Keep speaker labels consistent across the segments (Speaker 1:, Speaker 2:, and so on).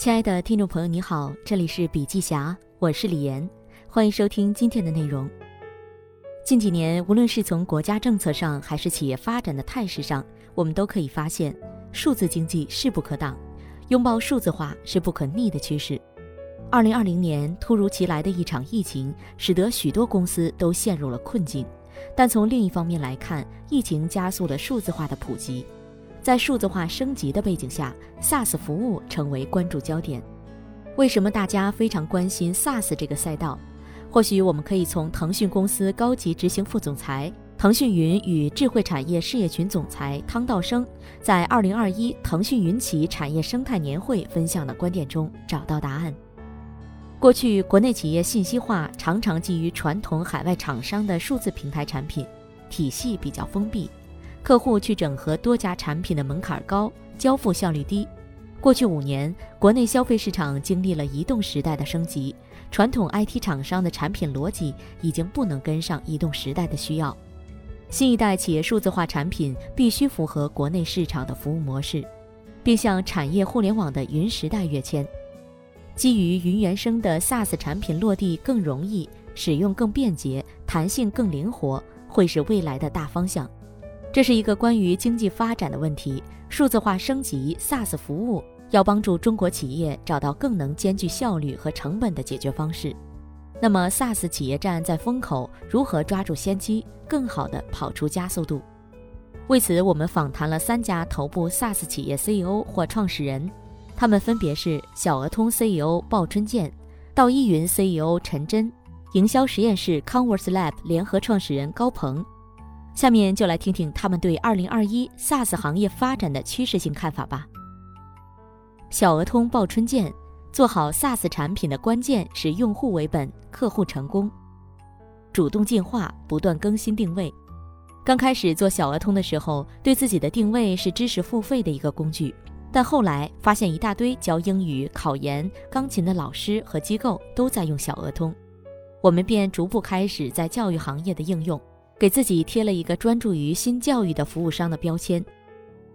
Speaker 1: 亲爱的听众朋友，你好，这里是笔记侠，我是李岩，欢迎收听今天的内容。近几年，无论是从国家政策上，还是企业发展的态势上，我们都可以发现，数字经济势不可挡，拥抱数字化是不可逆的趋势。二零二零年突如其来的一场疫情，使得许多公司都陷入了困境。但从另一方面来看，疫情加速了数字化的普及，在数字化升级的背景下，SaaS 服务成为关注焦点。为什么大家非常关心 SaaS 这个赛道？或许我们可以从腾讯公司高级执行副总裁、腾讯云与智慧产业事业群总裁汤道生在二零二一腾讯云企产业生态年会分享的观点中找到答案。过去，国内企业信息化常常基于传统海外厂商的数字平台产品，体系比较封闭，客户去整合多家产品的门槛高，交付效率低。过去五年，国内消费市场经历了移动时代的升级，传统 IT 厂商的产品逻辑已经不能跟上移动时代的需要，新一代企业数字化产品必须符合国内市场的服务模式，并向产业互联网的云时代跃迁。基于云原生的 SaaS 产品落地更容易，使用更便捷，弹性更灵活，会是未来的大方向。这是一个关于经济发展的问题。数字化升级 SaaS 服务要帮助中国企业找到更能兼具效率和成本的解决方式。那么 SaaS 企业站在风口，如何抓住先机，更好地跑出加速度？为此，我们访谈了三家头部 SaaS 企业 CEO 或创始人。他们分别是小鹅通 CEO 鲍春建、道一云 CEO 陈真、营销实验室 Converse Lab 联合创始人高鹏。下面就来听听他们对2021 SaaS 行业发展的趋势性看法吧。小鹅通鲍春建，做好 SaaS 产品的关键是用户为本，客户成功，主动进化，不断更新定位。刚开始做小鹅通的时候，对自己的定位是知识付费的一个工具。但后来发现一大堆教英语、考研、钢琴的老师和机构都在用小鹅通，我们便逐步开始在教育行业的应用，给自己贴了一个专注于新教育的服务商的标签。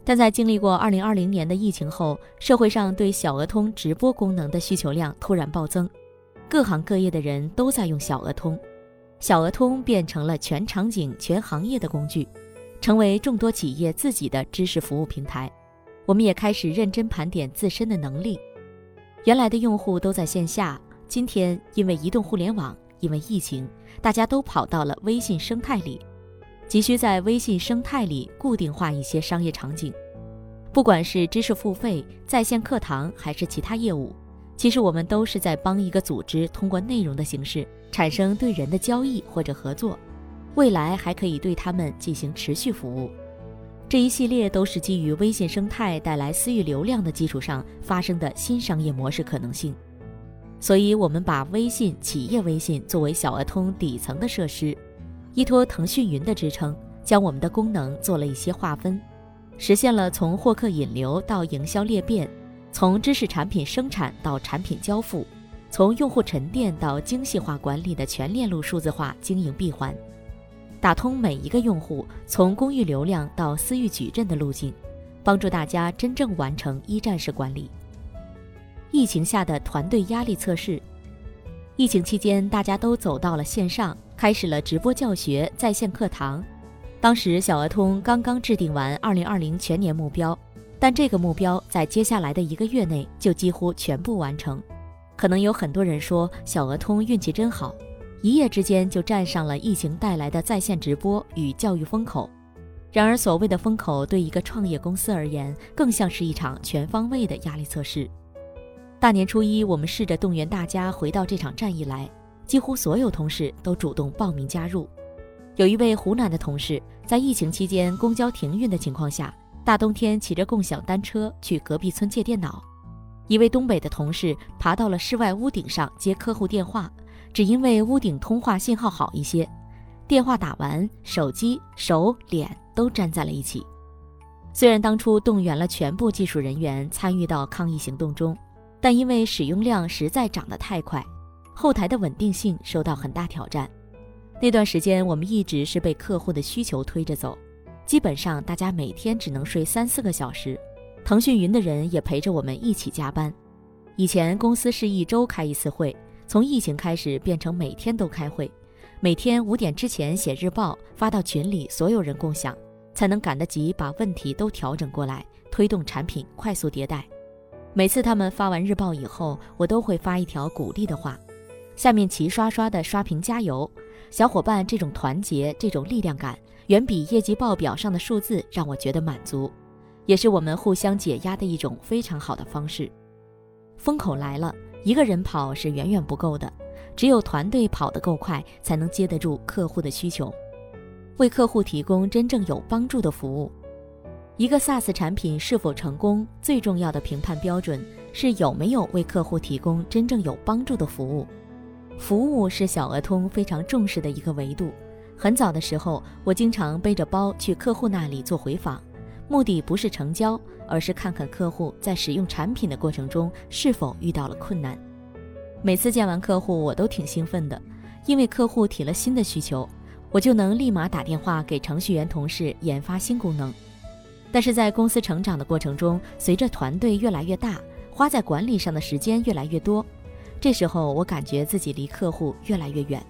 Speaker 1: 但在经历过2020年的疫情后，社会上对小额通直播功能的需求量突然暴增，各行各业的人都在用小额通，小额通变成了全场景、全行业的工具，成为众多企业自己的知识服务平台。我们也开始认真盘点自身的能力。原来的用户都在线下，今天因为移动互联网，因为疫情，大家都跑到了微信生态里，急需在微信生态里固定化一些商业场景。不管是知识付费、在线课堂，还是其他业务，其实我们都是在帮一个组织通过内容的形式产生对人的交易或者合作，未来还可以对他们进行持续服务。这一系列都是基于微信生态带来私域流量的基础上发生的新商业模式可能性，所以我们把微信企业微信作为小鹅通底层的设施，依托腾讯云的支撑，将我们的功能做了一些划分，实现了从获客引流到营销裂变，从知识产品生产到产品交付，从用户沉淀到精细化管理的全链路数字化经营闭环。打通每一个用户从公域流量到私域矩阵的路径，帮助大家真正完成一站式管理。疫情下的团队压力测试，疫情期间大家都走到了线上，开始了直播教学、在线课堂。当时小鹅通刚刚制定完2020全年目标，但这个目标在接下来的一个月内就几乎全部完成。可能有很多人说小鹅通运气真好。一夜之间就站上了疫情带来的在线直播与教育风口，然而所谓的风口对一个创业公司而言，更像是一场全方位的压力测试。大年初一，我们试着动员大家回到这场战役来，几乎所有同事都主动报名加入。有一位湖南的同事，在疫情期间公交停运的情况下，大冬天骑着共享单车去隔壁村借电脑；一位东北的同事爬到了室外屋顶上接客户电话。只因为屋顶通话信号好一些，电话打完，手机、手、脸都粘在了一起。虽然当初动员了全部技术人员参与到抗疫行动中，但因为使用量实在涨得太快，后台的稳定性受到很大挑战。那段时间，我们一直是被客户的需求推着走，基本上大家每天只能睡三四个小时。腾讯云的人也陪着我们一起加班。以前公司是一周开一次会，从疫情开始变成每天都开会，每天五点之前写日报发到群里，所有人共享，才能赶得及把问题都调整过来，推动产品快速迭代。每次他们发完日报以后，我都会发一条鼓励的话，下面齐刷刷的刷屏加油，小伙伴这种团结，这种力量感，远比业绩报表上的数字让我觉得满足，也是我们互相解压的一种非常好的方式。风口来了，一个人跑是远远不够的，只有团队跑得够快，才能接得住客户的需求，为客户提供真正有帮助的服务。一个 SaaS 产品是否成功，最重要的评判标准是有没有为客户提供真正有帮助的服务。服务是小额通非常重视的一个维度。很早的时候，我经常背着包去客户那里做回访。目的不是成交，而是看看客户在使用产品的过程中是否遇到了困难。每次见完客户，我都挺兴奋的，因为客户提了新的需求，我就能立马打电话给程序员同事研发新功能。但是在公司成长的过程中，随着团队越来越大，花在管理上的时间越来越多，这时候我感觉自己离客户越来越远。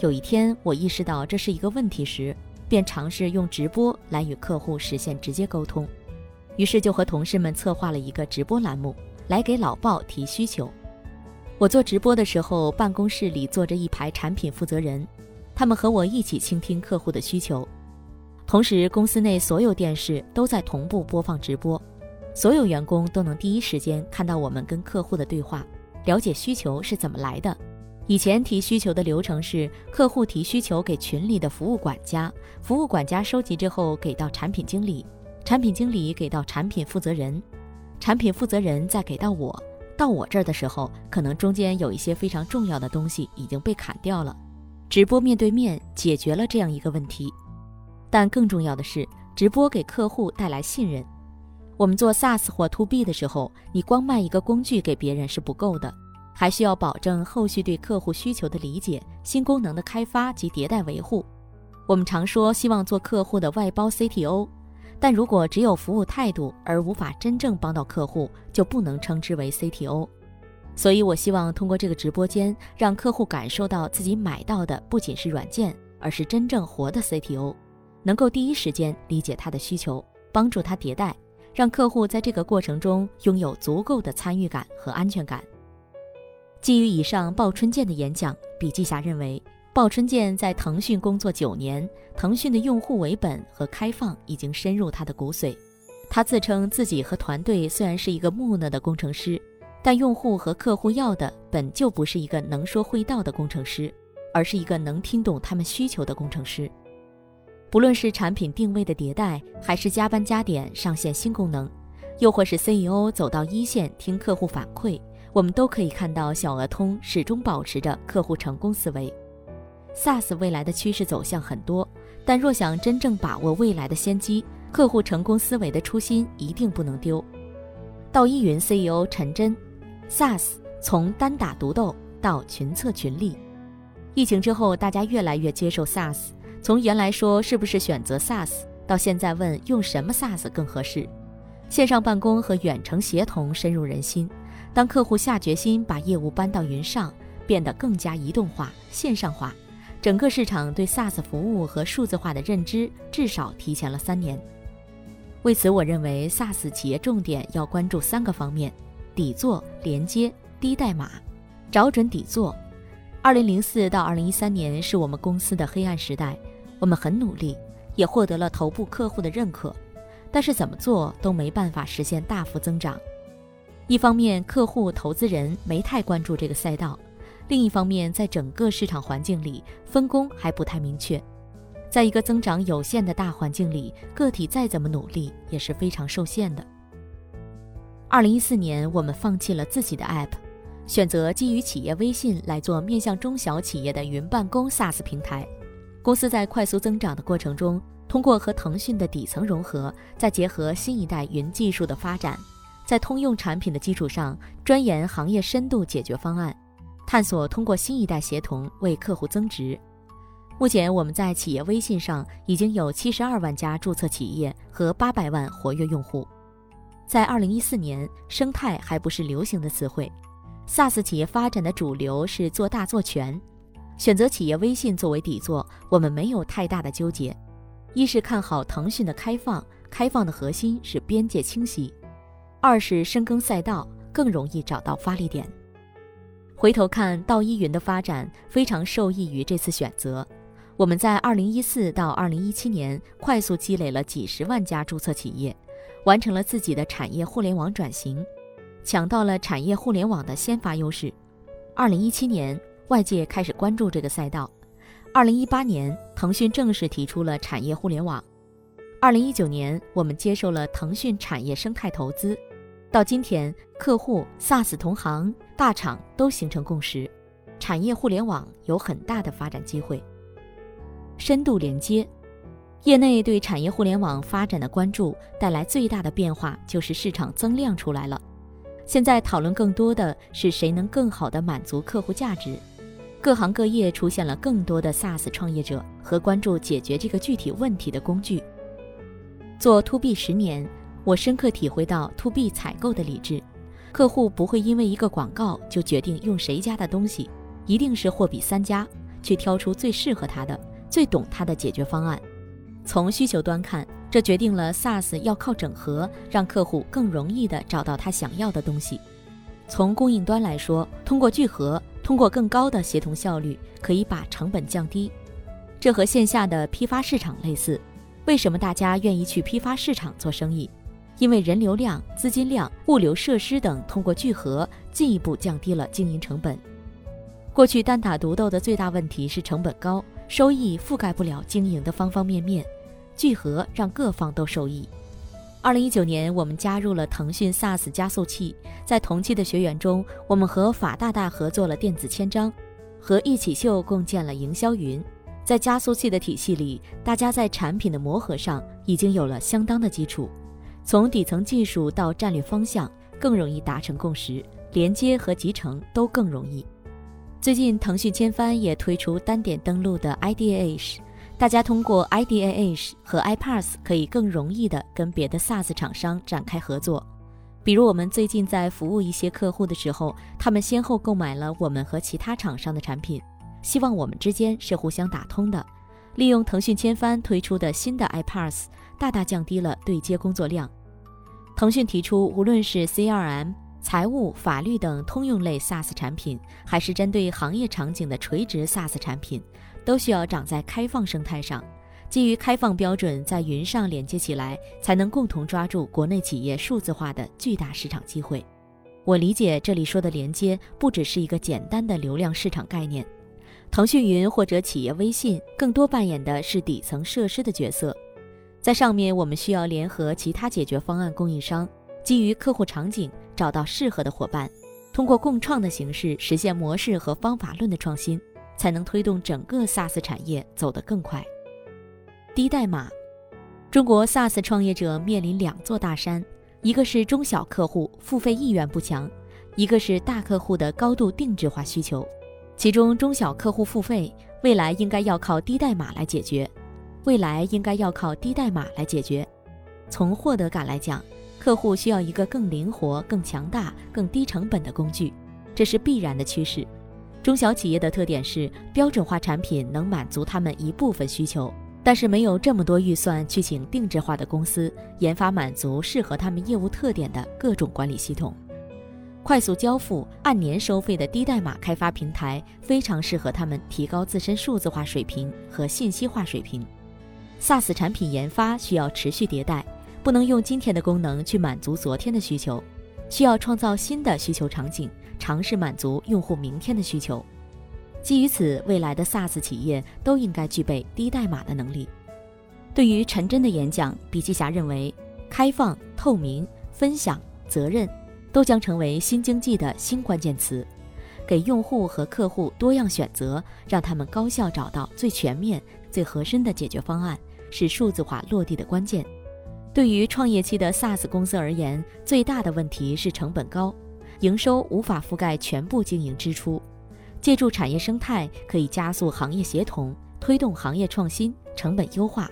Speaker 1: 有一天，我意识到这是一个问题时。便尝试用直播来与客户实现直接沟通，于是就和同事们策划了一个直播栏目，来给老鲍提需求。我做直播的时候，办公室里坐着一排产品负责人，他们和我一起倾听客户的需求。同时，公司内所有电视都在同步播放直播，所有员工都能第一时间看到我们跟客户的对话，了解需求是怎么来的。以前提需求的流程是，客户提需求给群里的服务管家，服务管家收集之后给到产品经理，产品经理给到产品负责人，产品负责人再给到我。到我这儿的时候，可能中间有一些非常重要的东西已经被砍掉了。直播面对面解决了这样一个问题，但更重要的是，直播给客户带来信任。我们做 SaaS 或 To B 的时候，你光卖一个工具给别人是不够的。还需要保证后续对客户需求的理解、新功能的开发及迭代维护。我们常说希望做客户的外包 CTO，但如果只有服务态度而无法真正帮到客户，就不能称之为 CTO。所以，我希望通过这个直播间，让客户感受到自己买到的不仅是软件，而是真正活的 CTO，能够第一时间理解他的需求，帮助他迭代，让客户在这个过程中拥有足够的参与感和安全感。基于以上鲍春健的演讲，笔记侠认为，鲍春健在腾讯工作九年，腾讯的用户为本和开放已经深入他的骨髓。他自称自己和团队虽然是一个木讷的工程师，但用户和客户要的本就不是一个能说会道的工程师，而是一个能听懂他们需求的工程师。不论是产品定位的迭代，还是加班加点上线新功能，又或是 CEO 走到一线听客户反馈。我们都可以看到，小额通始终保持着客户成功思维。SaaS 未来的趋势走向很多，但若想真正把握未来的先机，客户成功思维的初心一定不能丢。道一云 CEO 陈真，SaaS 从单打独斗到群策群力。疫情之后，大家越来越接受 SaaS，从原来说是不是选择 SaaS，到现在问用什么 SaaS 更合适。线上办公和远程协同深入人心。当客户下决心把业务搬到云上，变得更加移动化、线上化，整个市场对 SaaS 服务和数字化的认知至少提前了三年。为此，我认为 SaaS 企业重点要关注三个方面：底座、连接、低代码。找准底座。二零零四到二零一三年是我们公司的黑暗时代，我们很努力，也获得了头部客户的认可，但是怎么做都没办法实现大幅增长。一方面，客户、投资人没太关注这个赛道；另一方面，在整个市场环境里，分工还不太明确。在一个增长有限的大环境里，个体再怎么努力也是非常受限的。二零一四年，我们放弃了自己的 App，选择基于企业微信来做面向中小企业的云办公 SaaS 平台。公司在快速增长的过程中，通过和腾讯的底层融合，再结合新一代云技术的发展。在通用产品的基础上，钻研行业深度解决方案，探索通过新一代协同为客户增值。目前，我们在企业微信上已经有七十二万家注册企业和八百万活跃用户。在2014年，生态还不是流行的词汇。SaaS 企业发展的主流是做大做全，选择企业微信作为底座，我们没有太大的纠结。一是看好腾讯的开放，开放的核心是边界清晰；二是深耕赛道，更容易找到发力点。回头看道依云的发展，非常受益于这次选择。我们在2014到2017年快速积累了几十万家注册企业，完成了自己的产业互联网转型。抢到了产业互联网的先发优势。二零一七年，外界开始关注这个赛道。二零一八年，腾讯正式提出了产业互联网。二零一九年，我们接受了腾讯产业生态投资。到今天，客户、SaaS 同行、大厂都形成共识，产业互联网有很大的发展机会。深度连接，业内对产业互联网发展的关注带来最大的变化，就是市场增量出来了。现在讨论更多的是谁能更好地满足客户价值，各行各业出现了更多的 SaaS 创业者和关注解决这个具体问题的工具。做 To B 十年，我深刻体会到 To B 采购的理智，客户不会因为一个广告就决定用谁家的东西，一定是货比三家，去挑出最适合他的、最懂他的解决方案。从需求端看。这决定了 SaaS 要靠整合，让客户更容易地找到他想要的东西。从供应端来说，通过聚合，通过更高的协同效率，可以把成本降低。这和线下的批发市场类似。为什么大家愿意去批发市场做生意？因为人流量、资金量、物流设施等通过聚合，进一步降低了经营成本。过去单打独斗的最大问题是成本高，收益覆盖不了经营的方方面面。聚合让各方都受益。二零一九年，我们加入了腾讯 SaaS 加速器。在同期的学员中，我们和法大大合作了电子签章，和一起秀共建了营销云。在加速器的体系里，大家在产品的磨合上已经有了相当的基础，从底层技术到战略方向更容易达成共识，连接和集成都更容易。最近，腾讯千帆也推出单点登录的 IDA。大家通过 IDAH 和 iPaaS 可以更容易地跟别的 SaaS 厂商展开合作。比如我们最近在服务一些客户的时候，他们先后购买了我们和其他厂商的产品，希望我们之间是互相打通的。利用腾讯千帆推出的新的 iPaaS，大大降低了对接工作量。腾讯提出，无论是 CRM、财务、法律等通用类 SaaS 产品，还是针对行业场景的垂直 SaaS 产品。都需要长在开放生态上，基于开放标准在云上连接起来，才能共同抓住国内企业数字化的巨大市场机会。我理解这里说的连接，不只是一个简单的流量市场概念。腾讯云或者企业微信，更多扮演的是底层设施的角色。在上面，我们需要联合其他解决方案供应商，基于客户场景找到适合的伙伴，通过共创的形式实现模式和方法论的创新。才能推动整个 SaaS 产业走得更快。低代码，中国 SaaS 创业者面临两座大山，一个是中小客户付费意愿不强，一个是大客户的高度定制化需求。其中，中小客户付费未来应该要靠低代码来解决，未来应该要靠低代码来解决。从获得感来讲，客户需要一个更灵活、更强大、更低成本的工具，这是必然的趋势。中小企业的特点是标准化产品能满足他们一部分需求，但是没有这么多预算去请定制化的公司研发满足适合他们业务特点的各种管理系统。快速交付、按年收费的低代码开发平台非常适合他们提高自身数字化水平和信息化水平。SaaS 产品研发需要持续迭代，不能用今天的功能去满足昨天的需求，需要创造新的需求场景。尝试满足用户明天的需求。基于此，未来的 SaaS 企业都应该具备低代码的能力。对于陈真的演讲，笔记侠认为，开放、透明、分享、责任都将成为新经济的新关键词。给用户和客户多样选择，让他们高效找到最全面、最合身的解决方案，是数字化落地的关键。对于创业期的 SaaS 公司而言，最大的问题是成本高。营收无法覆盖全部经营支出，借助产业生态可以加速行业协同，推动行业创新，成本优化。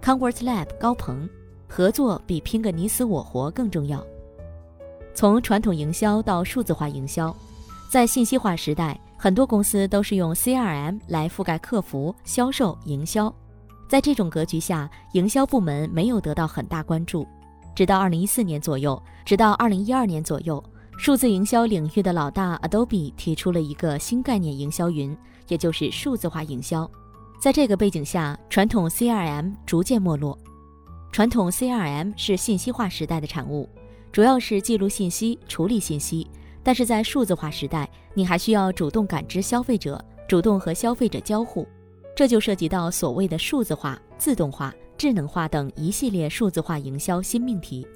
Speaker 1: Convert Lab 高鹏，合作比拼个你死我活更重要。从传统营销到数字化营销，在信息化时代，很多公司都是用 CRM 来覆盖客服、销售、营销。在这种格局下，营销部门没有得到很大关注。直到二零一四年左右，直到二零一二年左右，数字营销领域的老大 Adobe 提出了一个新概念——营销云，也就是数字化营销。在这个背景下，传统 CRM 逐渐没落。传统 CRM 是信息化时代的产物。主要是记录信息、处理信息，但是在数字化时代，你还需要主动感知消费者，主动和消费者交互，这就涉及到所谓的数字化、自动化、智能化等一系列数字化营销新命题。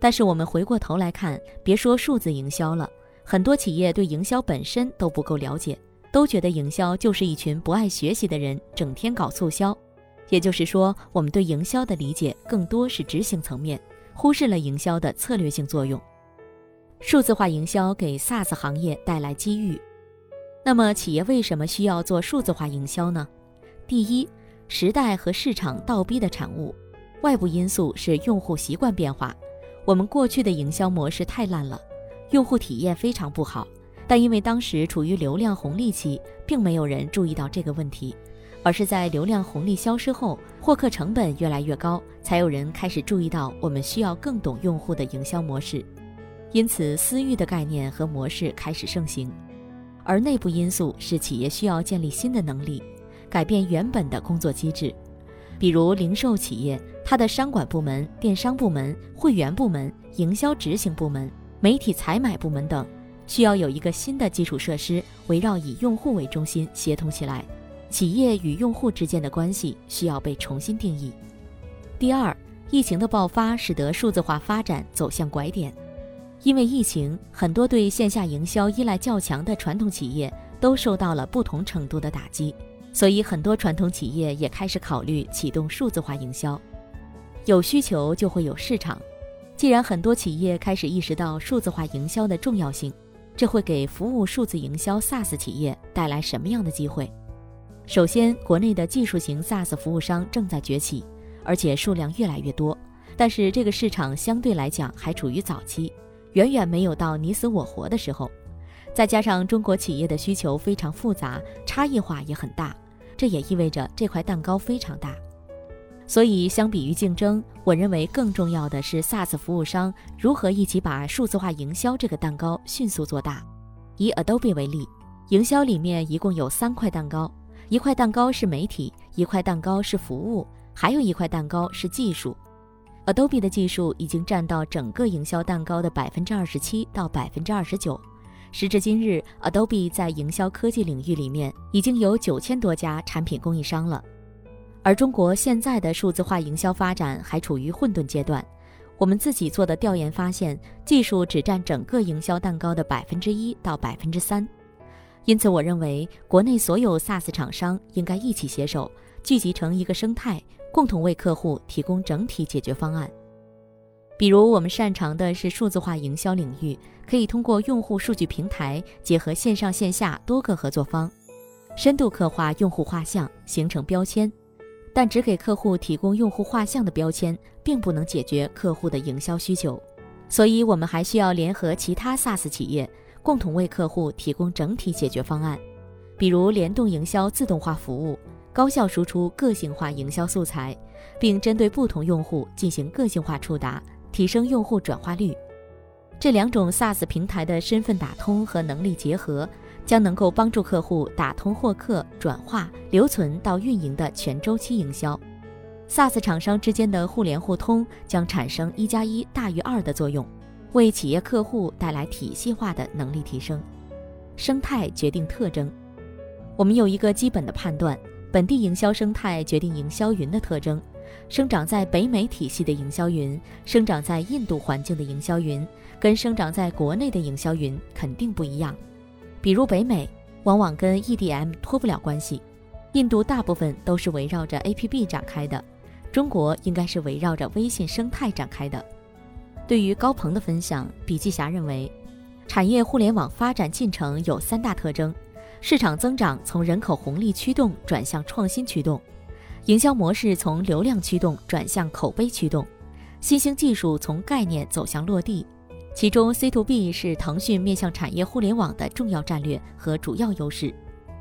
Speaker 1: 但是我们回过头来看，别说数字营销了，很多企业对营销本身都不够了解，都觉得营销就是一群不爱学习的人整天搞促销。也就是说，我们对营销的理解更多是执行层面。忽视了营销的策略性作用。数字化营销给 SaaS 行业带来机遇。那么，企业为什么需要做数字化营销呢？第一，时代和市场倒逼的产物。外部因素是用户习惯变化。我们过去的营销模式太烂了，用户体验非常不好。但因为当时处于流量红利期，并没有人注意到这个问题。而是在流量红利消失后，获客成本越来越高，才有人开始注意到我们需要更懂用户的营销模式，因此私域的概念和模式开始盛行。而内部因素是企业需要建立新的能力，改变原本的工作机制，比如零售企业，它的商管部门、电商部门、会员部门、营销执行部门、媒体采买部门等，需要有一个新的基础设施，围绕以用户为中心协同起来。企业与用户之间的关系需要被重新定义。第二，疫情的爆发使得数字化发展走向拐点。因为疫情，很多对线下营销依赖较强的传统企业都受到了不同程度的打击，所以很多传统企业也开始考虑启动数字化营销。有需求就会有市场，既然很多企业开始意识到数字化营销的重要性，这会给服务数字营销 SaaS 企业带来什么样的机会？首先，国内的技术型 SaaS 服务商正在崛起，而且数量越来越多。但是这个市场相对来讲还处于早期，远远没有到你死我活的时候。再加上中国企业的需求非常复杂，差异化也很大，这也意味着这块蛋糕非常大。所以，相比于竞争，我认为更重要的是 SaaS 服务商如何一起把数字化营销这个蛋糕迅速做大。以 Adobe 为例，营销里面一共有三块蛋糕。一块蛋糕是媒体，一块蛋糕是服务，还有一块蛋糕是技术。Adobe 的技术已经占到整个营销蛋糕的百分之二十七到百分之二十九。时至今日，Adobe 在营销科技领域里面已经有九千多家产品供应商了。而中国现在的数字化营销发展还处于混沌阶段。我们自己做的调研发现，技术只占整个营销蛋糕的百分之一到百分之三。因此，我认为国内所有 SaaS 厂商应该一起携手，聚集成一个生态，共同为客户提供整体解决方案。比如，我们擅长的是数字化营销领域，可以通过用户数据平台结合线上线下多个合作方，深度刻画用户画像，形成标签。但只给客户提供用户画像的标签，并不能解决客户的营销需求，所以我们还需要联合其他 SaaS 企业。共同为客户提供整体解决方案，比如联动营销自动化服务，高效输出个性化营销素材，并针对不同用户进行个性化触达，提升用户转化率。这两种 SaaS 平台的身份打通和能力结合，将能够帮助客户打通获客、转化、留存到运营的全周期营销。SaaS 厂商之间的互联互通将产生一加一大于二的作用。为企业客户带来体系化的能力提升，生态决定特征。我们有一个基本的判断：本地营销生态决定营销云的特征。生长在北美体系的营销云，生长在印度环境的营销云，跟生长在国内的营销云肯定不一样。比如北美往往跟 EDM 脱不了关系，印度大部分都是围绕着 APP 展开的，中国应该是围绕着微信生态展开的。对于高鹏的分享，笔记侠认为，产业互联网发展进程有三大特征：市场增长从人口红利驱动转向创新驱动，营销模式从流量驱动转向口碑驱动，新兴技术从概念走向落地，其中 C to B 是腾讯面向产业互联网的重要战略和主要优势。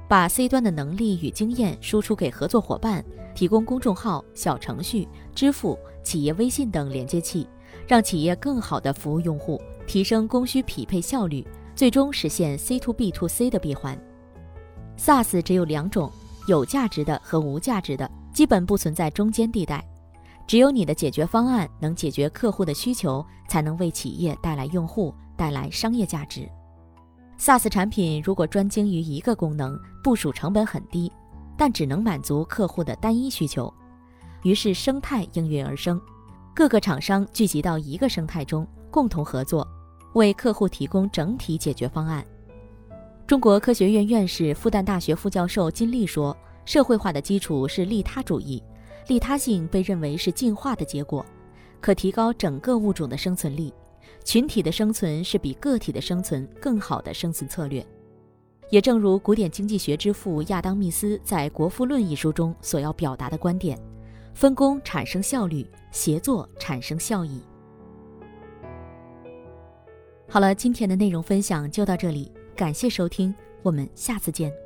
Speaker 1: 把 C 端的能力与经验输出给合作伙伴，提供公众号、小程序、支付、企业微信等连接器，让企业更好地服务用户，提升供需匹配效率，最终实现 C to B to C 的闭环。SaaS 只有两种，有价值的和无价值的，基本不存在中间地带。只有你的解决方案能解决客户的需求，才能为企业带来用户，带来商业价值。SaaS 产品如果专精于一个功能，部署成本很低，但只能满足客户的单一需求，于是生态应运而生，各个厂商聚集到一个生态中，共同合作，为客户提供整体解决方案。中国科学院院士、复旦大学副教授金立说：“社会化的基础是利他主义，利他性被认为是进化的结果，可提高整个物种的生存力。”群体的生存是比个体的生存更好的生存策略，也正如古典经济学之父亚当·密斯在《国富论》一书中所要表达的观点：分工产生效率，协作产生效益。好了，今天的内容分享就到这里，感谢收听，我们下次见。